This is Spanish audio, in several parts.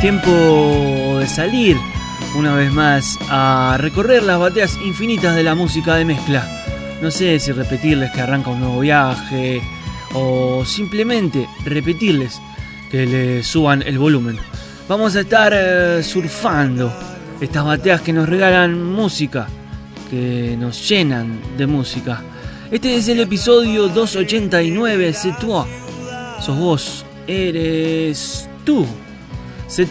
Tiempo de salir una vez más a recorrer las bateas infinitas de la música de mezcla. No sé si repetirles que arranca un nuevo viaje o simplemente repetirles que le suban el volumen. Vamos a estar eh, surfando estas bateas que nos regalan música, que nos llenan de música. Este es el episodio 289, C'est. Sos vos, eres tú.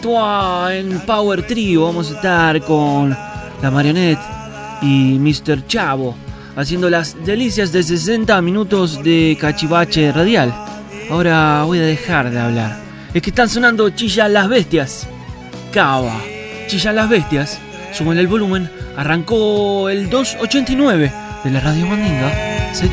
Toi en Power Trio. Vamos a estar con la Marionette y Mr. Chavo haciendo las delicias de 60 minutos de cachivache radial. Ahora voy a dejar de hablar. Es que están sonando Chilla las Bestias. Cava. Chilla las Bestias. Suban el volumen. Arrancó el 289 de la Radio Mandinga. C'est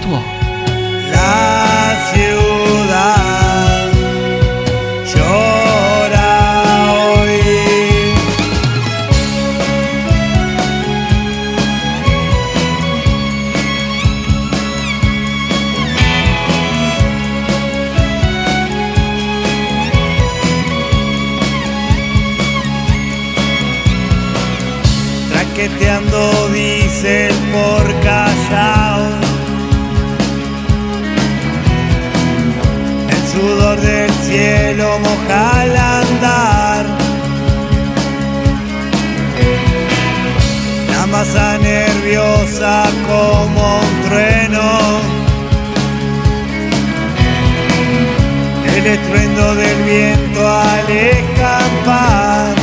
Traqueteando dicen por Callao. El sudor del cielo moja al andar. La masa nerviosa como un trueno. El estruendo del viento al escapar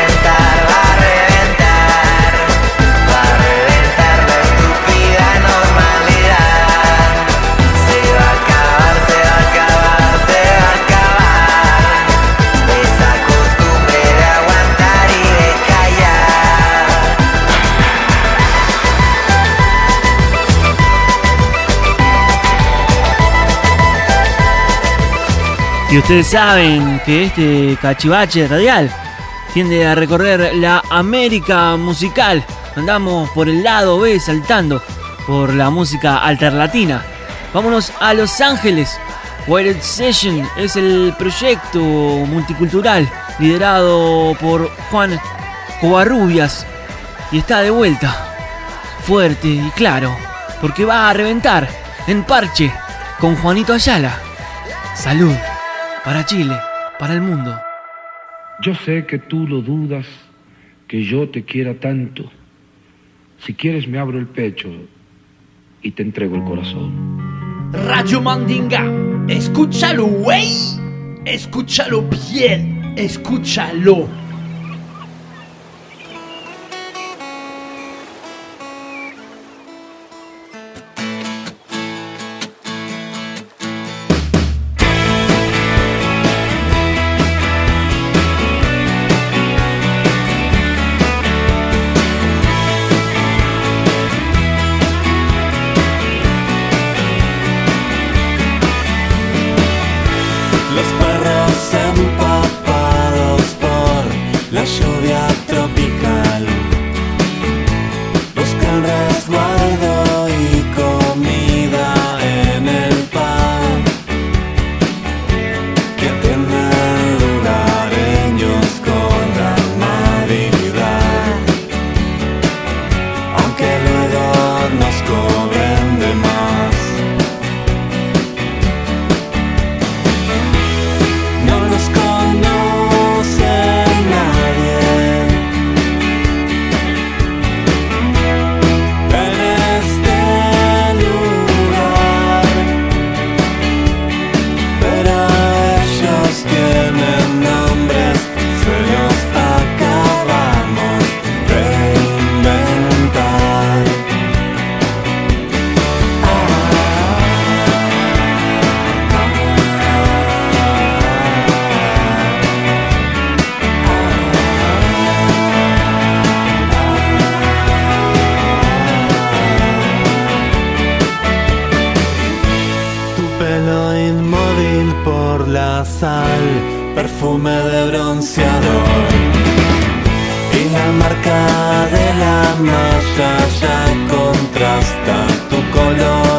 ustedes saben que este cachivache radial tiende a recorrer la América musical. Andamos por el lado B saltando por la música alterlatina. Vámonos a Los Ángeles. Wired Session es el proyecto multicultural liderado por Juan Covarrubias y está de vuelta, fuerte y claro, porque va a reventar en parche con Juanito Ayala. Salud para Chile, para el mundo. Yo sé que tú lo dudas, que yo te quiera tanto. Si quieres me abro el pecho y te entrego el corazón. Radio Mandinga, escúchalo, güey. Escúchalo bien, escúchalo. Contrasta tu color.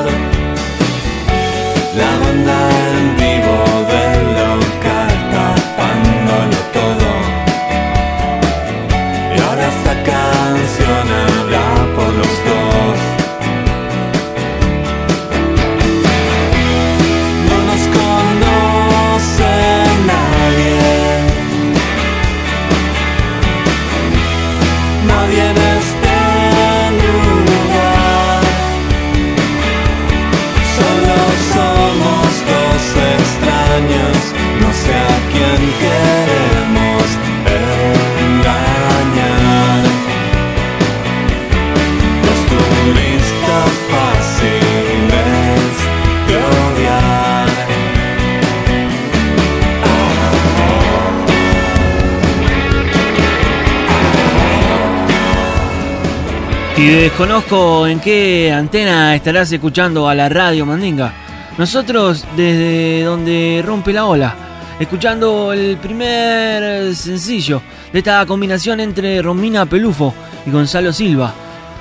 Desconozco en qué antena estarás escuchando a la radio Mandinga. Nosotros desde donde rompe la ola, escuchando el primer sencillo de esta combinación entre Romina Pelufo y Gonzalo Silva.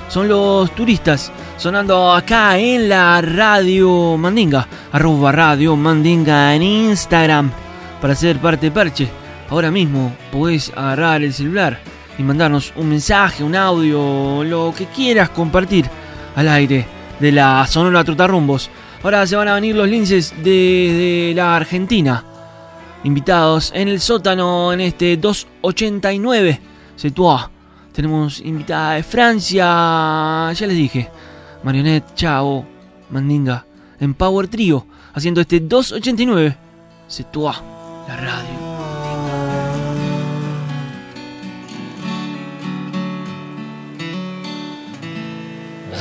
Son los turistas sonando acá en la radio Mandinga, arroba radio Mandinga en Instagram para ser parte de Parche. Ahora mismo podés agarrar el celular mandarnos un mensaje, un audio, lo que quieras compartir al aire de la Sonora Trotarrumbos. Ahora se van a venir los linces desde la Argentina. Invitados en el sótano en este 289 Setua. Tenemos invitada de Francia, ya les dije. Marionette, Chao, Mandinga, en Power Trio, haciendo este 289 Setua, la radio.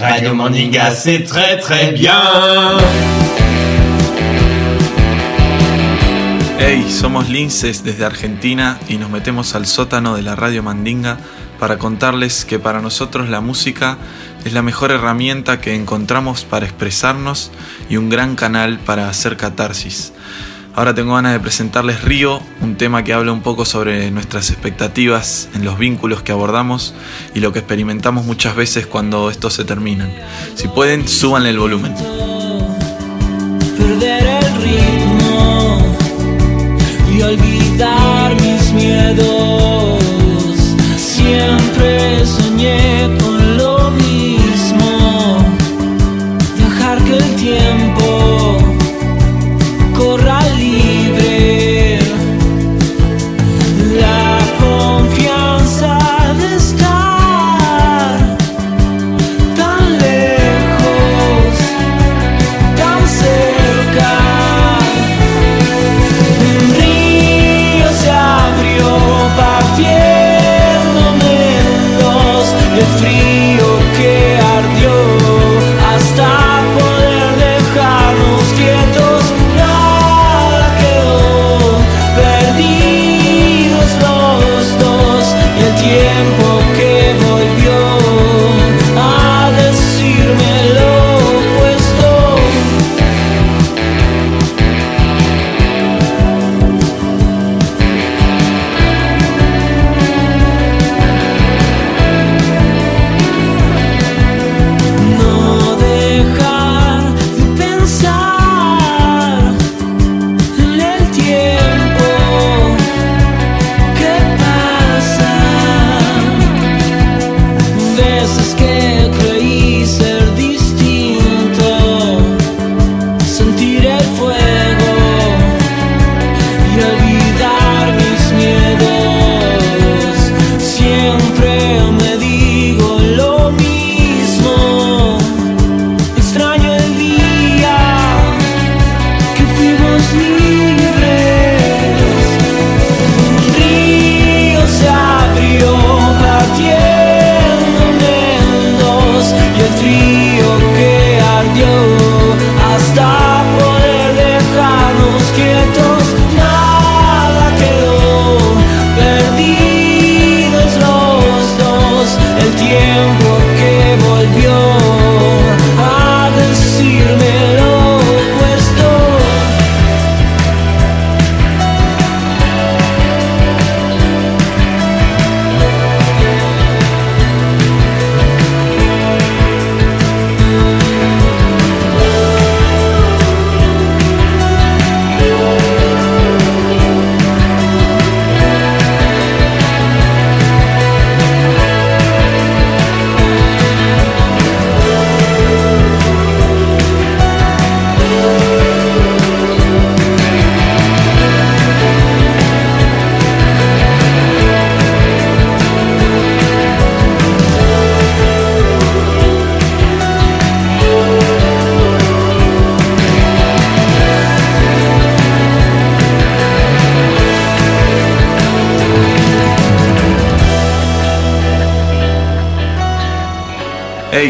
Radio Mandinga, c'est très très bien. Hey, somos Linces desde Argentina y nos metemos al sótano de la Radio Mandinga para contarles que para nosotros la música es la mejor herramienta que encontramos para expresarnos y un gran canal para hacer catarsis. Ahora tengo ganas de presentarles Río, un tema que habla un poco sobre nuestras expectativas en los vínculos que abordamos y lo que experimentamos muchas veces cuando estos se terminan. Si pueden, súbanle el volumen. perder el ritmo y olvidar mis miedos. Siempre soñé con lo mismo, que el tiempo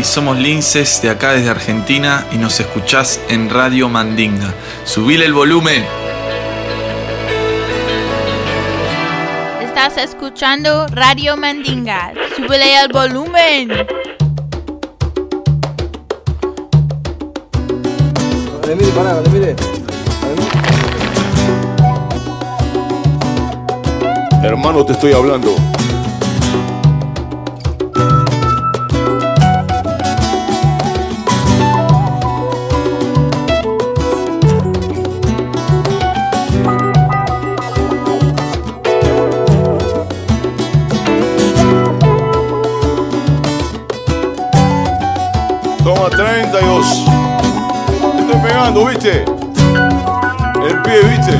Hey, somos Linces de acá desde Argentina y nos escuchás en Radio Mandinga. Subile el volumen. Estás escuchando Radio Mandinga. Súbele el volumen. Hermano, te estoy hablando. Pegando, ¿viste? El pie, ¿viste?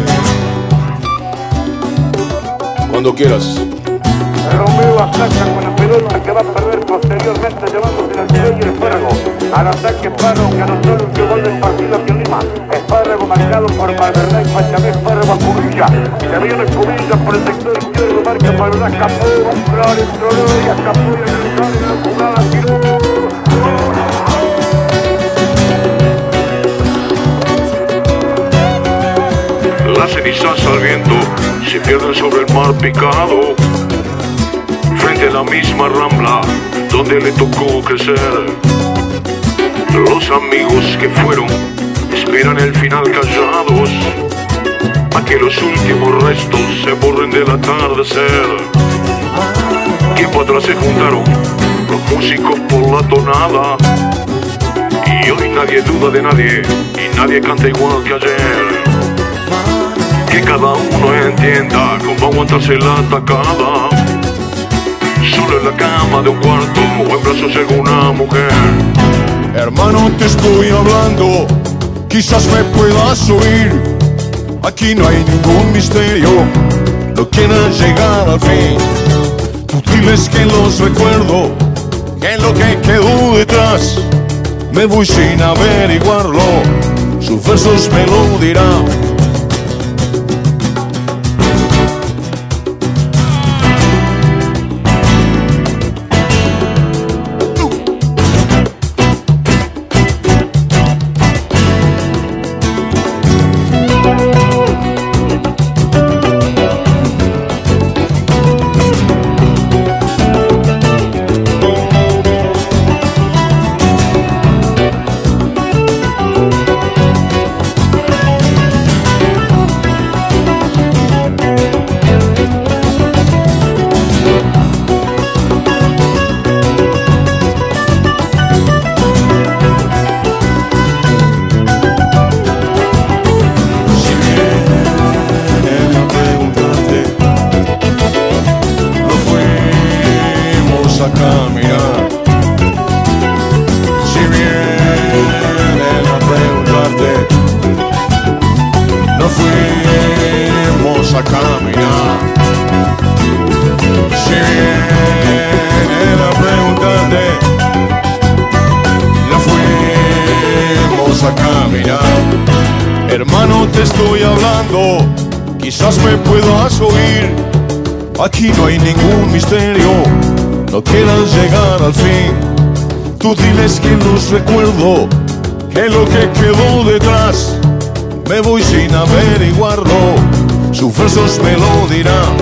Cuando quieras. Romeo ataca con la pelota que va a perder posteriormente llevándose al medio y Espárrago. Al ataque Espárrago que anotó el último gol del partido aquí en Lima. Espárrago marcado por Malverdá y Pachamé Espárrago a Cubilla. Se viene Cubilla por el sector izquierdo, marca Malverdá, escapó, entró y escapó y la jugada. Las cenizas al viento se pierden sobre el mar picado. Frente a la misma rambla donde le tocó crecer. Los amigos que fueron esperan el final callados. A que los últimos restos se borren del atardecer. Tiempo atrás se juntaron los músicos por la tonada. Y hoy nadie duda de nadie y nadie canta igual que ayer que cada uno entienda cómo aguantarse la atacada. Solo en la cama de un cuarto o en brazos de alguna mujer. Hermano, te estoy hablando, quizás me puedas oír. Aquí no hay ningún misterio, no quieras llegar al fin. Tú diles que los recuerdo, que lo que quedó detrás. Me voy sin averiguarlo, sus versos me lo dirán. Estoy hablando, quizás me puedas oír. Aquí no hay ningún misterio, no quieras llegar al fin. Tú diles que los recuerdo, que lo que quedó detrás, me voy sin averiguarlo. Sus versos me lo dirán,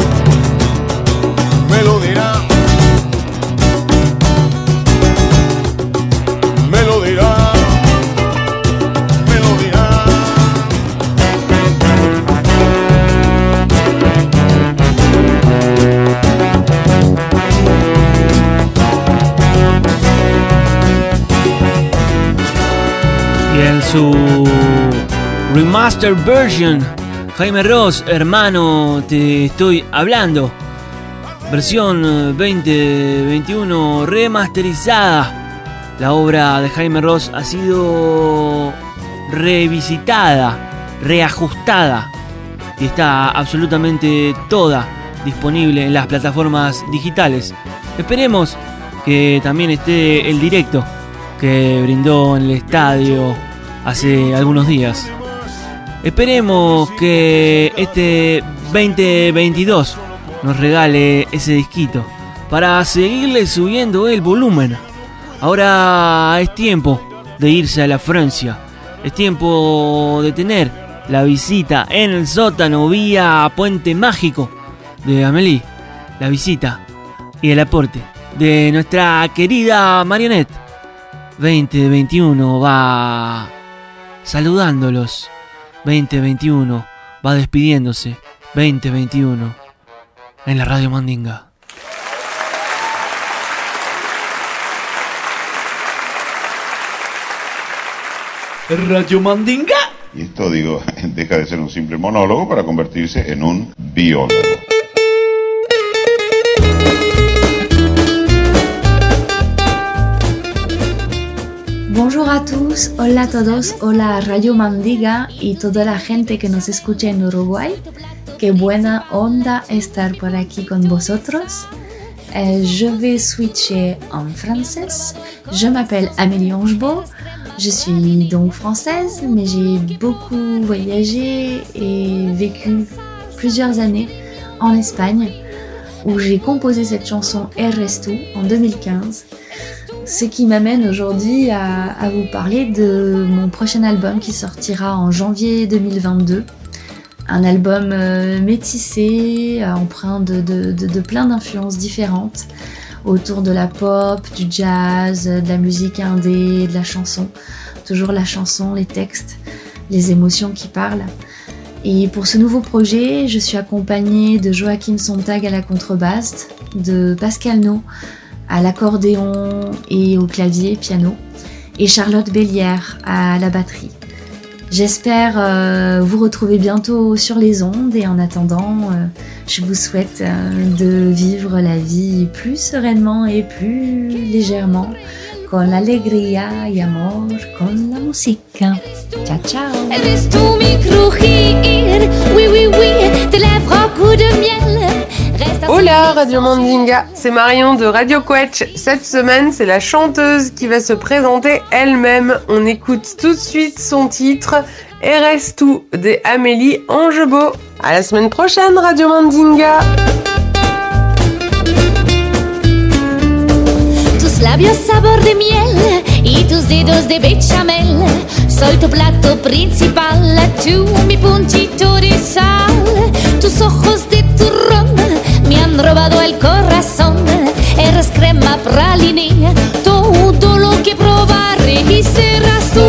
me lo dirán. Su remaster version, Jaime Ross, hermano, te estoy hablando. Versión eh, 2021 remasterizada. La obra de Jaime Ross ha sido revisitada, reajustada y está absolutamente toda disponible en las plataformas digitales. Esperemos que también esté el directo que brindó en el estadio hace algunos días. Esperemos que este 2022 nos regale ese disquito para seguirle subiendo el volumen Ahora es tiempo de irse a la Francia. Es tiempo de tener la visita en el sótano vía Puente Mágico de Amélie. La visita y el aporte de nuestra querida Marionette. 2021 va saludándolos. 2021 va despidiéndose. 2021 en la Radio Mandinga. Radio Mandinga. Y esto, digo, deja de ser un simple monólogo para convertirse en un biólogo. Bonjour a tous, hola a todos, hola a Radio Mandiga y toda la gente que nos escucha en Uruguay. Qué buena onda estar por aquí con vosotros. Euh, je vais switcher en français. Je m'appelle Amélie Angebo. Je suis donc française, mais j'ai beaucoup voyagé et vécu plusieurs années en Espagne, où j'ai composé cette chanson Eres tu en 2015. Ce qui m'amène aujourd'hui à, vous parler de mon prochain album qui sortira en janvier 2022 un album euh, métissé, euh, empreint de, plein d'influences différentes autour de la pop, du jazz, de la musique indé, de la chanson. Toujours la chanson, les textes, les émotions qui parlent. Et pour ce nouveau projet, je suis accompagnée de Joachim Sontag à la contrebasse, de Pascal No à l'accordéon et au clavier piano, et Charlotte Bélière à la batterie. J'espère euh, vous retrouver bientôt sur les ondes et en attendant, euh, je vous souhaite euh, de vivre la vie plus sereinement et plus légèrement, con alegría y amor, con la música. Ciao, ciao. Hola Radio Mandinga, c'est Marion de Radio Quetch. Cette semaine, c'est la chanteuse qui va se présenter elle-même. On écoute tout de suite son titre Eres tu de Amélie Angebo. À la semaine prochaine Radio Mandinga. Tus labios sabor de miel y tus dedos de bechamel. Soy tu plato principal, tú mi puntito de sal. Tus ojos de turrón me han robado el corazón. Eres crema praline, todo lo que probaré y serás tú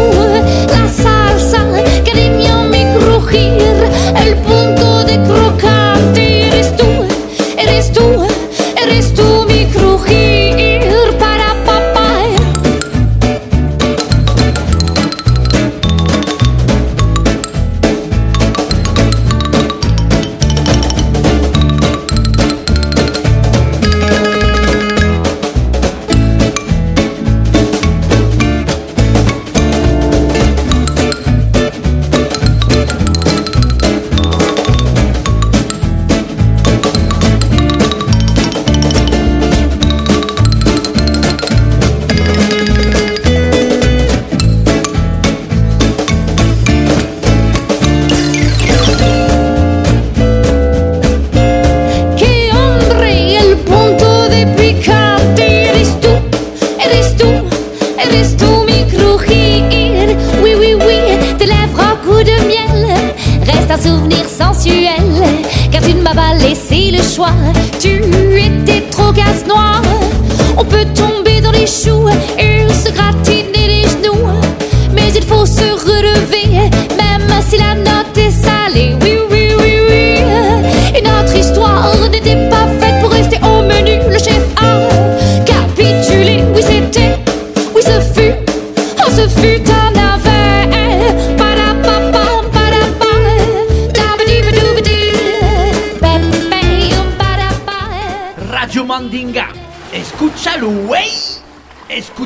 la salsa, cariño mi crujir, el punto de crocante. Eres tú, eres tú, eres tú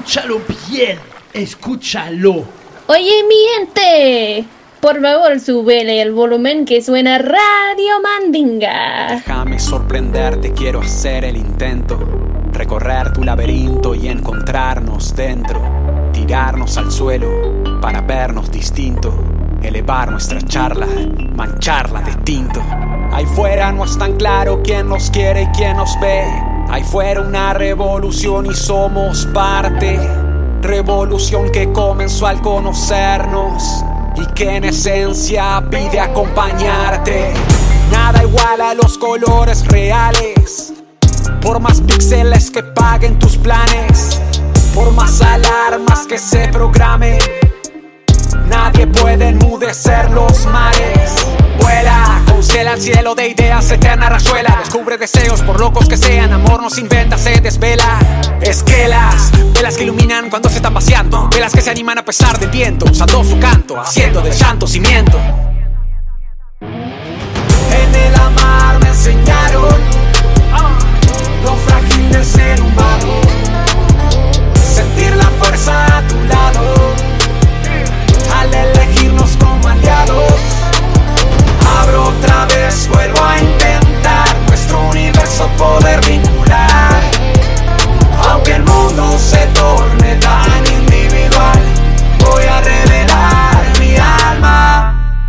Escúchalo bien. Escúchalo. Oye, mi gente, por favor, súbele el volumen que suena Radio Mandinga. Déjame sorprenderte, quiero hacer el intento. Recorrer tu laberinto y encontrarnos dentro. Tirarnos al suelo para vernos distinto. Elevar nuestra charla, mancharla de tinto. Ahí fuera no es tan claro quién nos quiere y quién nos ve. Hay fuera una revolución y somos parte. Revolución que comenzó al conocernos y que en esencia pide acompañarte. Nada igual a los colores reales. Por más píxeles que paguen tus planes, por más alarmas que se programen, nadie puede enmudecer los mares. Congela el cielo de ideas, eterna rayuela. Descubre deseos, por locos que sean, amor nos inventa, se desvela. Esquelas, velas que iluminan cuando se están vaciando. Velas que se animan a pesar del viento, usando su canto, haciendo del llanto cimiento. En el amar me enseñaron lo frágil de ser humano. Sentir la fuerza vez, vuelvo a intentar nuestro universo poder vincular. Aunque el mundo se torne tan individual, voy a revelar mi alma.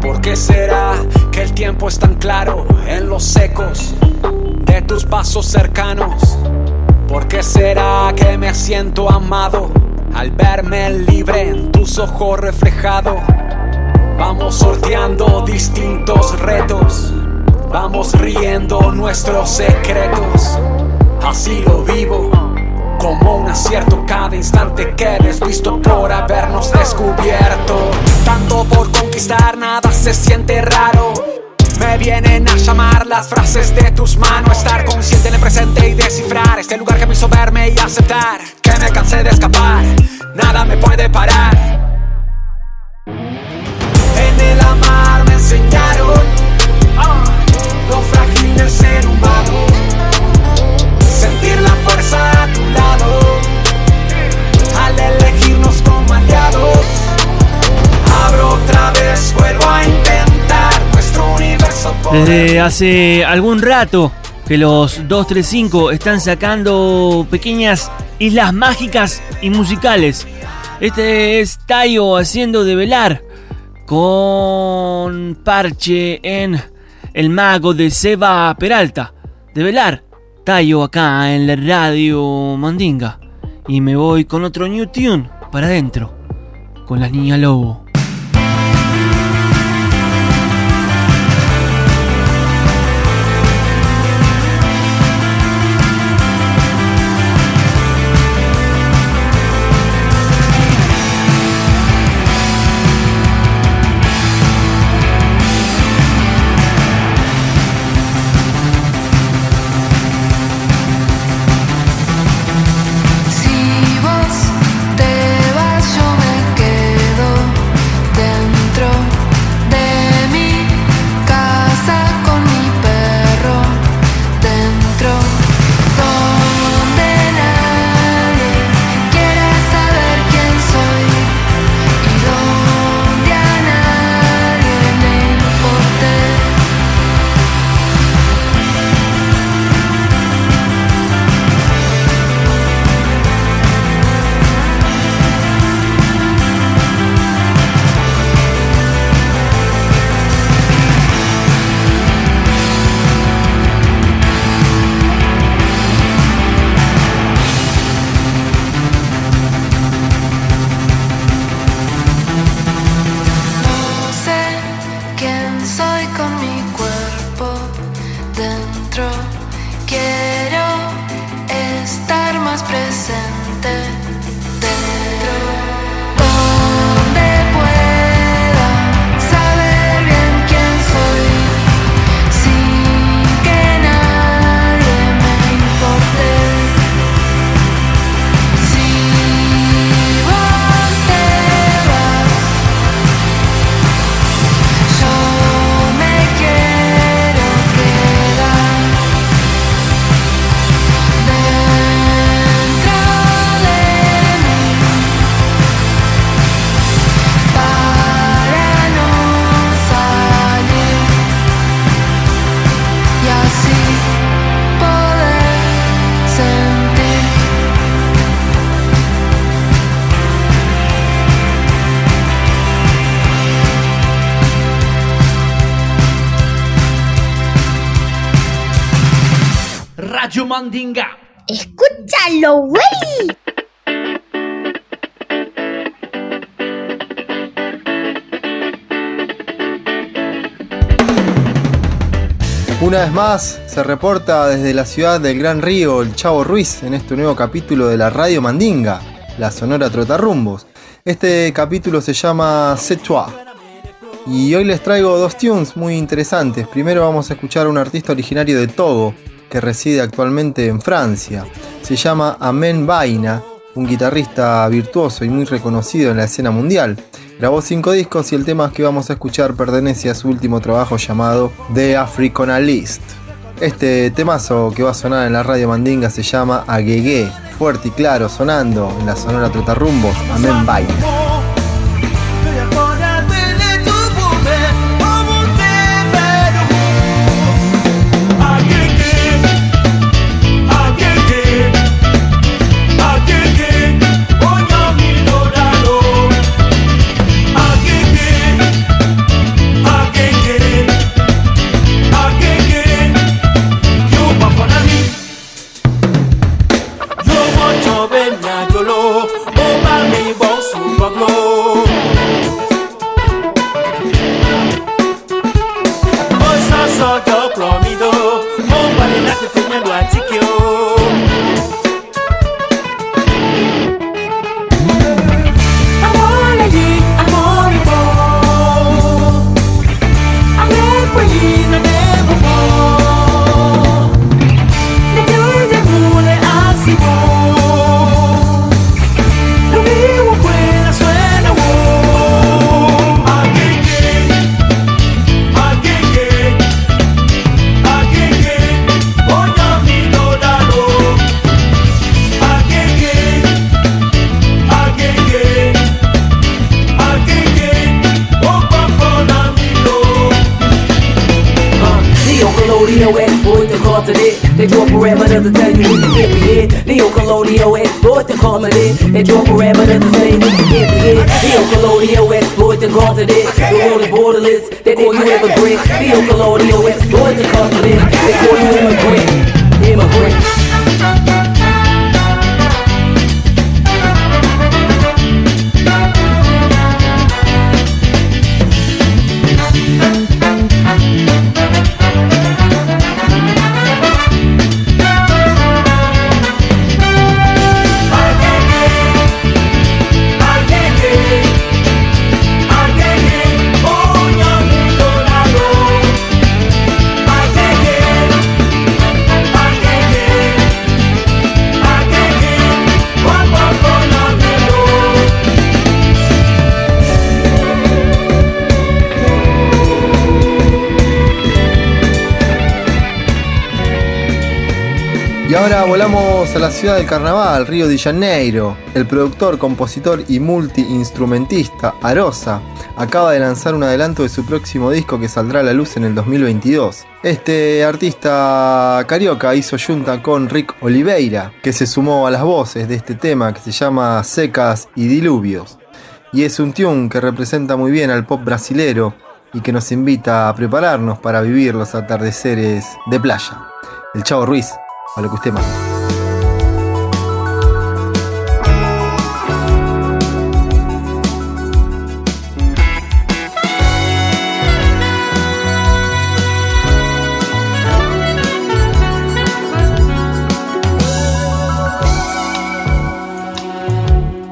¿Por qué será que el tiempo es tan claro en los ecos de tus pasos cercanos? ¿Por qué será que me siento amado al verme libre en tus ojos reflejado? Vamos sorteando distintos retos, vamos riendo nuestros secretos. Así lo vivo, como un acierto cada instante que desvisto por habernos descubierto. Tanto por conquistar, nada se siente raro. Me vienen a llamar las frases de tus manos, estar consciente en el presente y descifrar este lugar que me hizo verme y aceptar que me cansé de escapar, nada me puede parar. Desde hace algún rato que los 235 están sacando pequeñas islas mágicas y musicales. Este es Tayo haciendo de velar con parche en El Mago de Seba Peralta. De velar, Tayo acá en la radio Mandinga. Y me voy con otro New Tune para adentro, con las niñas lobo. Una vez más se reporta desde la ciudad del Gran Río el Chavo Ruiz en este nuevo capítulo de la Radio Mandinga, la Sonora Trotarrumbos. Este capítulo se llama toi. Y hoy les traigo dos tunes muy interesantes. Primero vamos a escuchar a un artista originario de Togo que reside actualmente en Francia. Se llama Amen Vaina, un guitarrista virtuoso y muy reconocido en la escena mundial. Grabó cinco discos y el tema que vamos a escuchar pertenece a su último trabajo llamado The Africanalist. Este temazo que va a sonar en la radio Mandinga se llama Aguegué, fuerte y claro, sonando en la sonora Trotarrumbos, Amen Vaina. To say we can't be in Neo-colonial exploit the continent The world is borderless, they call you immigrant Neo-colonial exploit the continent They call you Immigrant volamos a la ciudad del carnaval, Río de Janeiro. El productor, compositor y multiinstrumentista Arosa acaba de lanzar un adelanto de su próximo disco que saldrá a la luz en el 2022. Este artista carioca hizo junta con Rick Oliveira, que se sumó a las voces de este tema que se llama Secas y Diluvios. Y es un tune que representa muy bien al pop brasilero y que nos invita a prepararnos para vivir los atardeceres de playa. El Chavo Ruiz, a lo que usted manda.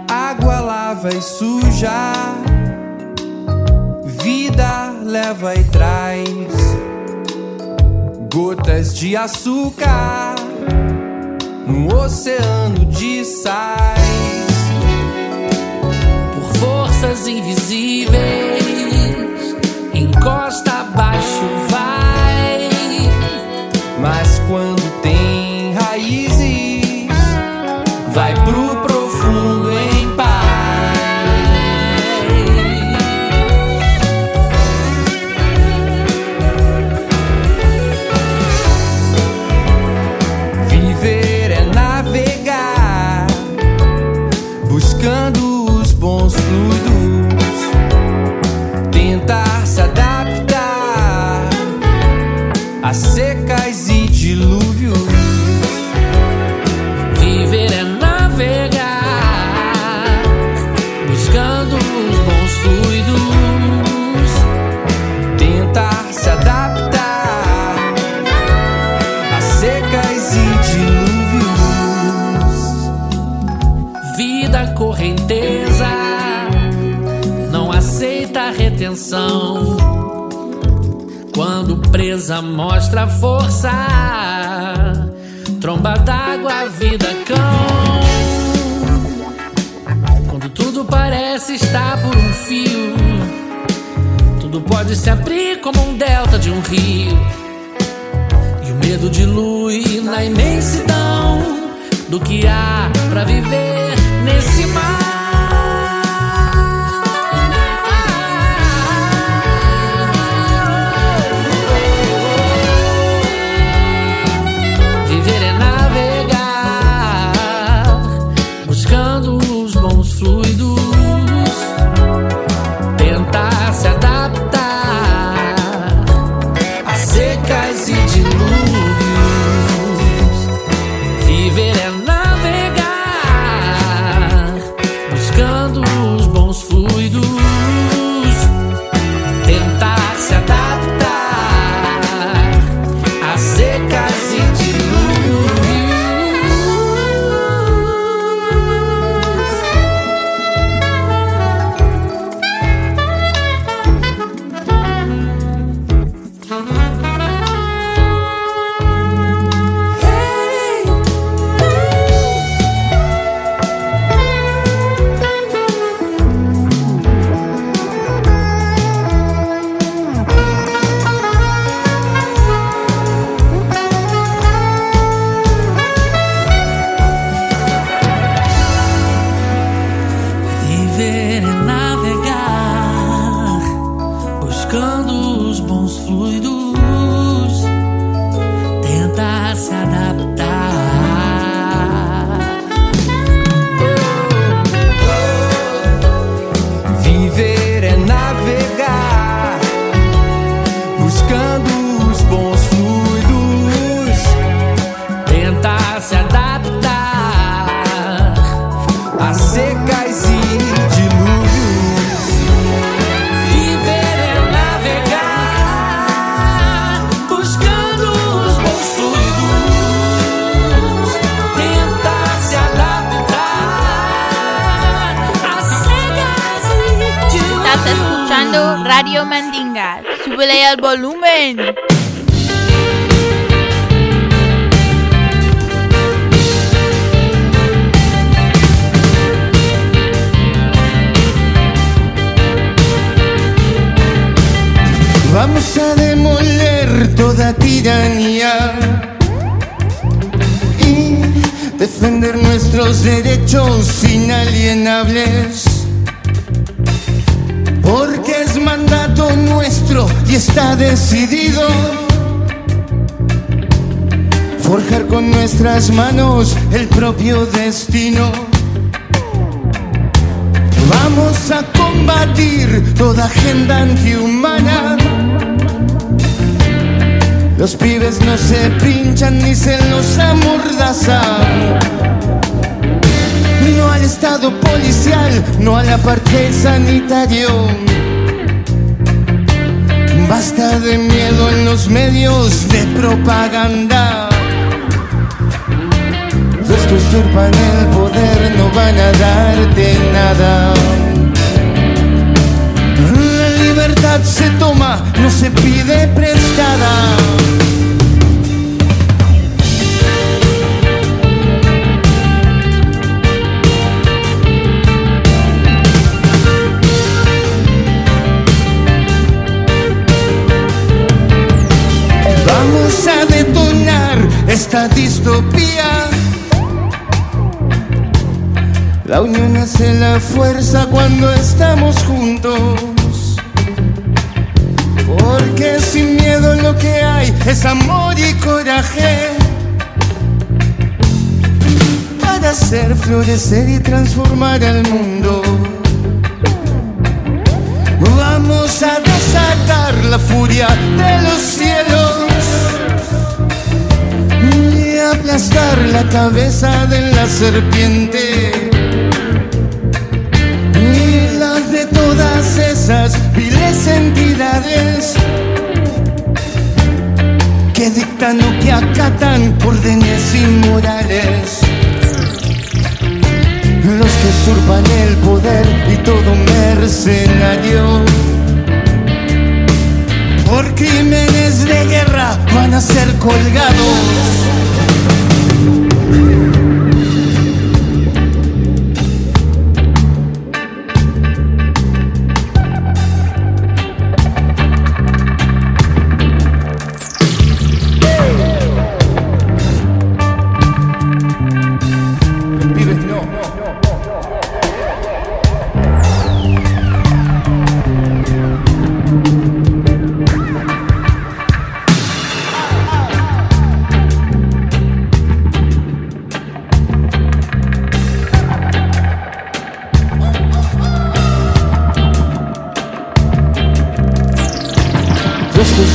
Água lava e suja, vida leva e traz gotas de açúcar no oceano de sais. Por forças invisíveis, encosta abaixo vai. Mostra força, tromba d'água, vida cão. Quando tudo parece estar por um fio, tudo pode se abrir como um delta de um rio. E o medo dilui na imensidão do que há pra viver nesse mar. Radio Mandinga. Súbele al volumen. Vamos a demoler toda tiranía y defender nuestros derechos inalienables. Porque mandato nuestro y está decidido forjar con nuestras manos el propio destino. Vamos a combatir toda agenda antihumana. Los pibes no se pinchan ni se los amordazan. No al estado policial, no al apartheid sanitario. Basta de miedo en los medios de propaganda. Los que usurpan el poder no van a darte nada. La libertad se toma, no se pide prestada. Detonar esta distopía. La unión hace la fuerza cuando estamos juntos. Porque sin miedo lo que hay es amor y coraje. Para hacer florecer y transformar al mundo. Vamos a desatar la furia de los cielos aplastar la cabeza de la serpiente y las de todas esas viles entidades que dictan o que acatan órdenes inmorales. los que usurpan el poder y todo mercenario. Por crímenes de guerra van a ser colgados.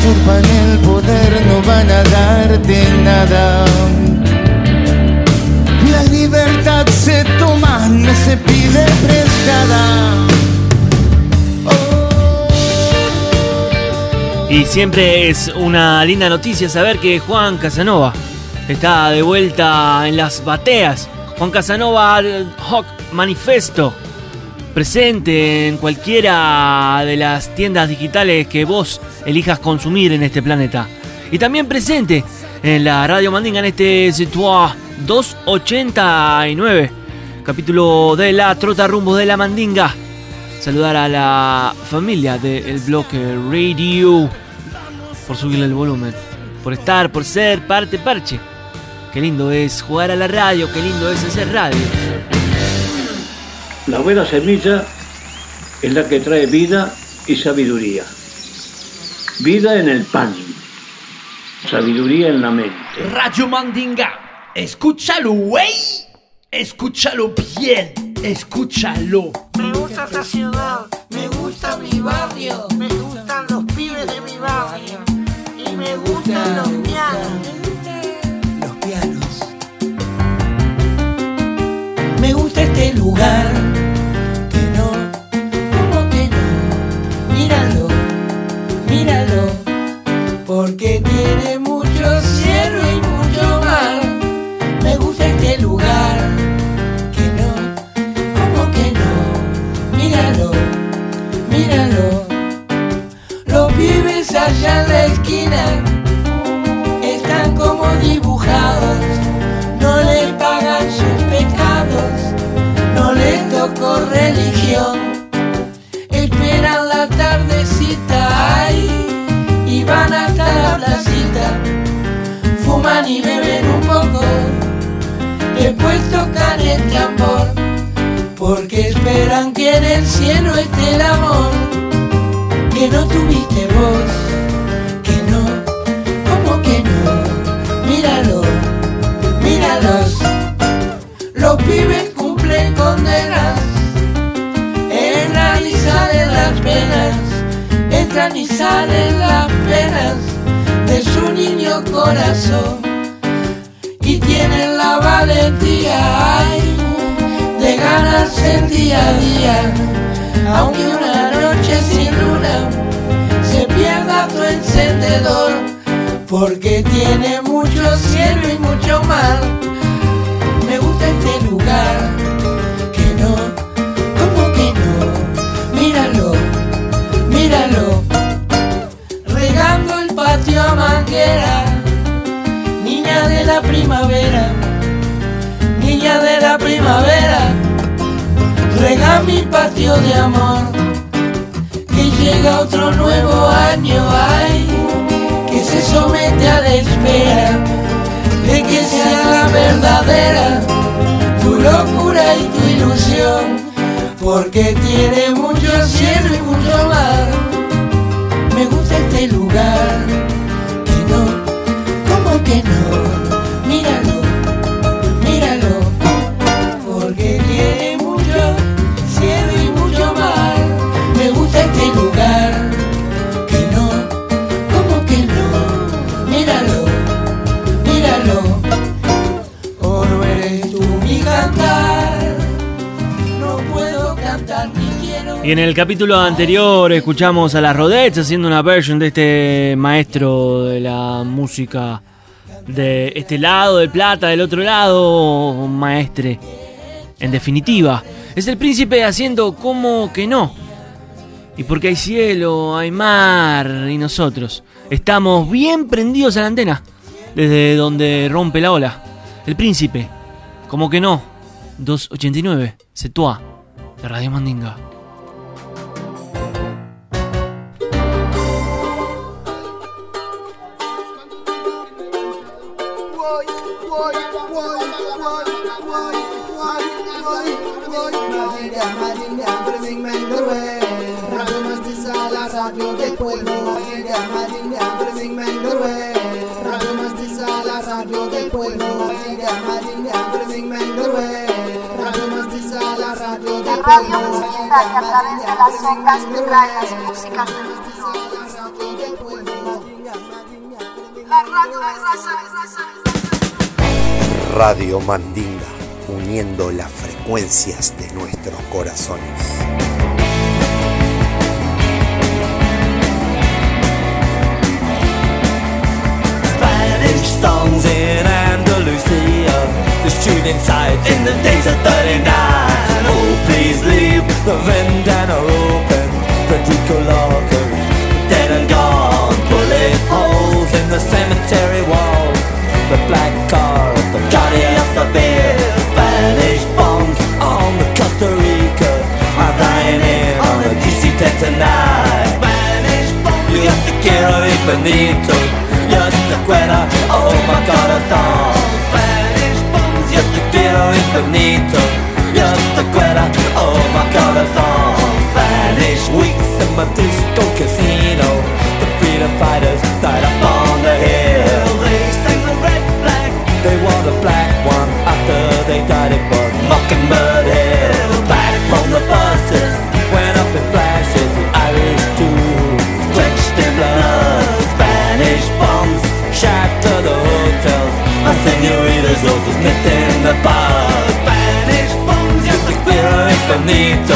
Usurpan el poder no van a darte nada. La libertad se toma, no se pide prestada. Y siempre es una linda noticia saber que Juan Casanova está de vuelta en las bateas. Juan Casanova Hawk Manifesto. Presente en cualquiera de las tiendas digitales que vos elijas consumir en este planeta. Y también presente en la Radio Mandinga en este Situa 289. Capítulo de la Trota Rumbo de la Mandinga saludar a la familia del bloque Radio por subirle el volumen, por estar, por ser parte parche. Qué lindo es jugar a la radio, qué lindo es hacer radio. La buena semilla es la que trae vida y sabiduría. Vida en el pan, sabiduría en la mente. Radio Mandinga. Escúchalo, güey. Escúchalo bien. Escúchalo. Me gusta esta ciudad, me gusta mi barrio, me gustan los pibes de mi barrio y me gustan los pianos. Me gusta este lugar. Que no, ¿cómo que no? Míralo, míralo. Porque tiene mucho cielo y mucho mar. Me gusta este lugar. Que no, ¿cómo que no? Míralo, míralo. Los pibes allá en la esquina están como dibujados. Les tocó religión. Esperan la tardecita ay, y van hasta la placita. Fuman y beben un poco, después tocan el tambor. Porque esperan que en el cielo esté el amor que no tuviste vos, que no, ¿cómo que no? Míralo, míralos, los pibes salen las penas de su niño corazón y tienen la valentía de ganarse el día a día, aunque una noche sin luna se pierda tu encendedor, porque tiene mucho cielo y mucho mar. Niña de la primavera, niña de la primavera, rega mi patio de amor que llega otro nuevo año, ay, que se somete a la espera de que sea la verdadera tu locura y tu ilusión, porque tiene mucho cielo y mucho mar. Me gusta este lugar, que no, ¿cómo que no? Míralo, míralo, porque tiene mucho cielo y mucho mar. Me gusta este lugar, que no, ¿cómo que no? Míralo, míralo, o no eres tú mi cantar. No puedo cantar ni quiero. Y en el capítulo anterior escuchamos a las Rodettes haciendo una version de este maestro de la música de este lado del plata, del otro lado, maestre En definitiva, es el príncipe haciendo como que no. Y porque hay cielo, hay mar y nosotros estamos bien prendidos a la antena desde donde rompe la ola. El príncipe, como que no. 289, Setua, de Radio Mandinga. Madinga, Madinga, Brazing Mangarwe Radio Mestiza, la radio del pueblo Madinga, Madinga, Brazing Mangarwe Radio Mestiza, la radio del pueblo Madinga, Madinga, Brazing Mangarwe Radio Mestiza, la radio del pueblo Madinga, Madinga, Brazing Mangarwe músicas La radio de raza, Radio Mandinga, uniendo las frecuencias de nuestros corazones. Songs in Andalusia. The student side in the days of 39. Oh, please leave the infinito. Yo te quiero, oh my corazón. Spanish bombs, yo te quiero infinito. Yo te quiero, oh my corazón. Spanish weeks in my disco casino. The freedom fighters died on infinito.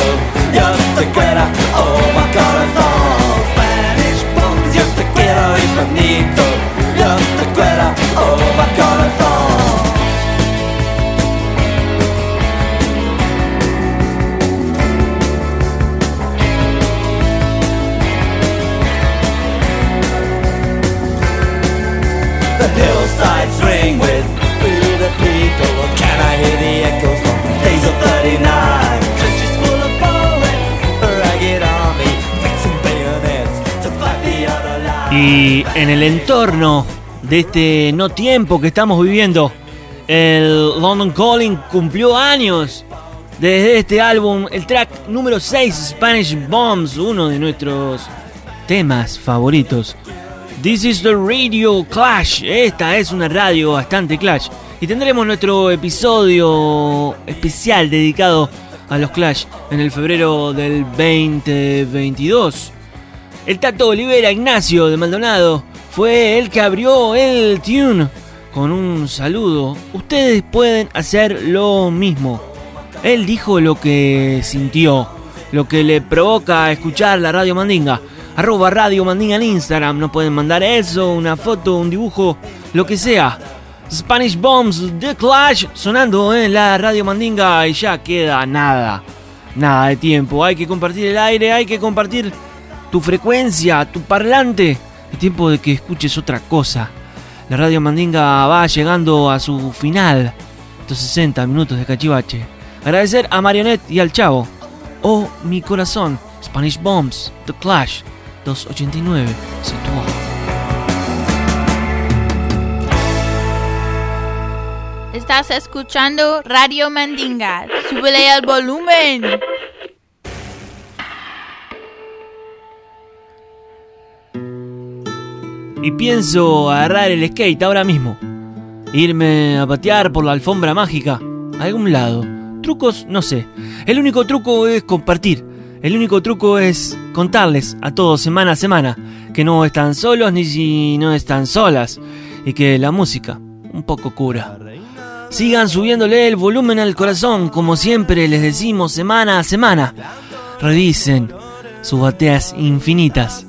Yo te quiero, oh my corazón. Spanish bombs, yo te quiero infinito. Yo te quiero, oh my corazón. Y en el entorno de este no tiempo que estamos viviendo, el London Calling cumplió años. Desde este álbum, el track número 6, Spanish Bombs, uno de nuestros temas favoritos. This is the Radio Clash. Esta es una radio bastante Clash. Y tendremos nuestro episodio especial dedicado a los Clash en el febrero del 2022. El Tato Olivera Ignacio de Maldonado fue el que abrió el tune con un saludo. Ustedes pueden hacer lo mismo. Él dijo lo que sintió, lo que le provoca escuchar la Radio Mandinga. Arroba Radio Mandinga en Instagram. Nos pueden mandar eso, una foto, un dibujo, lo que sea. Spanish Bombs, The Clash, sonando en la Radio Mandinga y ya queda nada. Nada de tiempo. Hay que compartir el aire, hay que compartir tu frecuencia, tu parlante. Es tiempo de que escuches otra cosa. La Radio Mandinga va llegando a su final. Estos 60 minutos de cachivache. Agradecer a Marionette y al Chavo. Oh, mi corazón. Spanish Bombs, The Clash, 289, Situó. Estás escuchando Radio Mandinga. Súbele al volumen. Y pienso agarrar el skate ahora mismo. Irme a patear por la alfombra mágica. A algún lado. Trucos, no sé. El único truco es compartir. El único truco es contarles a todos semana a semana que no están solos ni si no están solas. Y que la música un poco cura. Sigan subiéndole el volumen al corazón, como siempre les decimos semana a semana. Revisen sus bateas infinitas.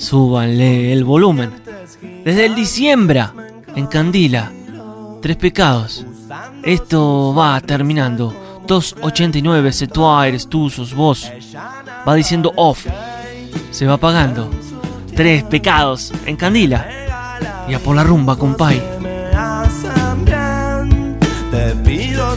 Súbanle el volumen. Desde el diciembre, en Candila, tres pecados. Esto va terminando. 289, c'est toi, eres tú, sos vos. Va diciendo off. Se va apagando. Tres pecados en candila. Y a por la rumba, compay. Te pido